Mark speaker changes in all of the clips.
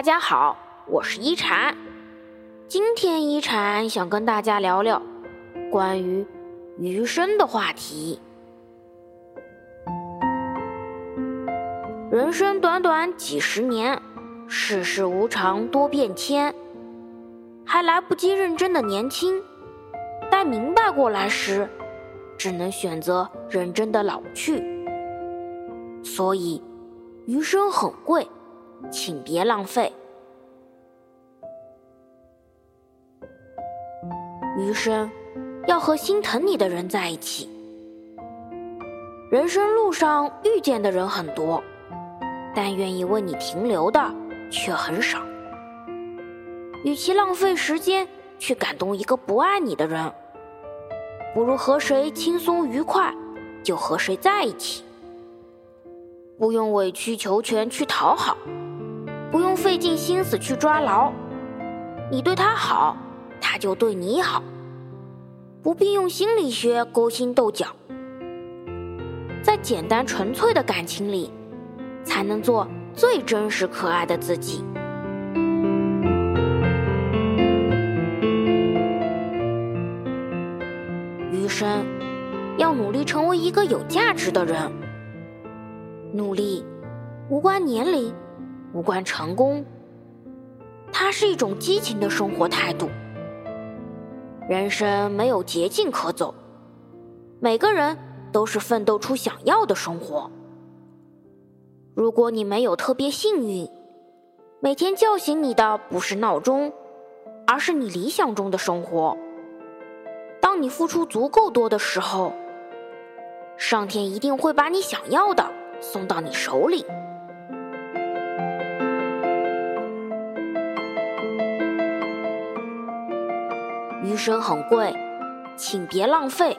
Speaker 1: 大家好，我是一禅。今天一禅想跟大家聊聊关于余生的话题。人生短短几十年，世事无常多变迁，还来不及认真的年轻，待明白过来时，只能选择认真的老去。所以，余生很贵，请别浪费。余生要和心疼你的人在一起。人生路上遇见的人很多，但愿意为你停留的却很少。与其浪费时间去感动一个不爱你的人，不如和谁轻松愉快就和谁在一起。不用委曲求全去讨好，不用费尽心思去抓牢。你对他好，他就对你好。不必用心理学勾心斗角，在简单纯粹的感情里，才能做最真实可爱的自己。余生要努力成为一个有价值的人，努力无关年龄，无关成功，它是一种激情的生活态度。人生没有捷径可走，每个人都是奋斗出想要的生活。如果你没有特别幸运，每天叫醒你的不是闹钟，而是你理想中的生活。当你付出足够多的时候，上天一定会把你想要的送到你手里。余生很贵，请别浪费。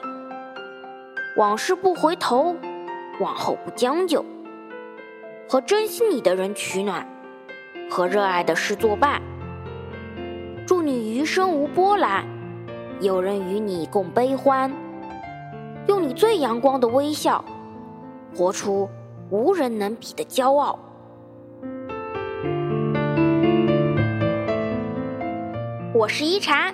Speaker 1: 往事不回头，往后不将就。和珍惜你的人取暖，和热爱的事作伴。祝你余生无波澜，有人与你共悲欢。用你最阳光的微笑，活出无人能比的骄傲。我是一禅。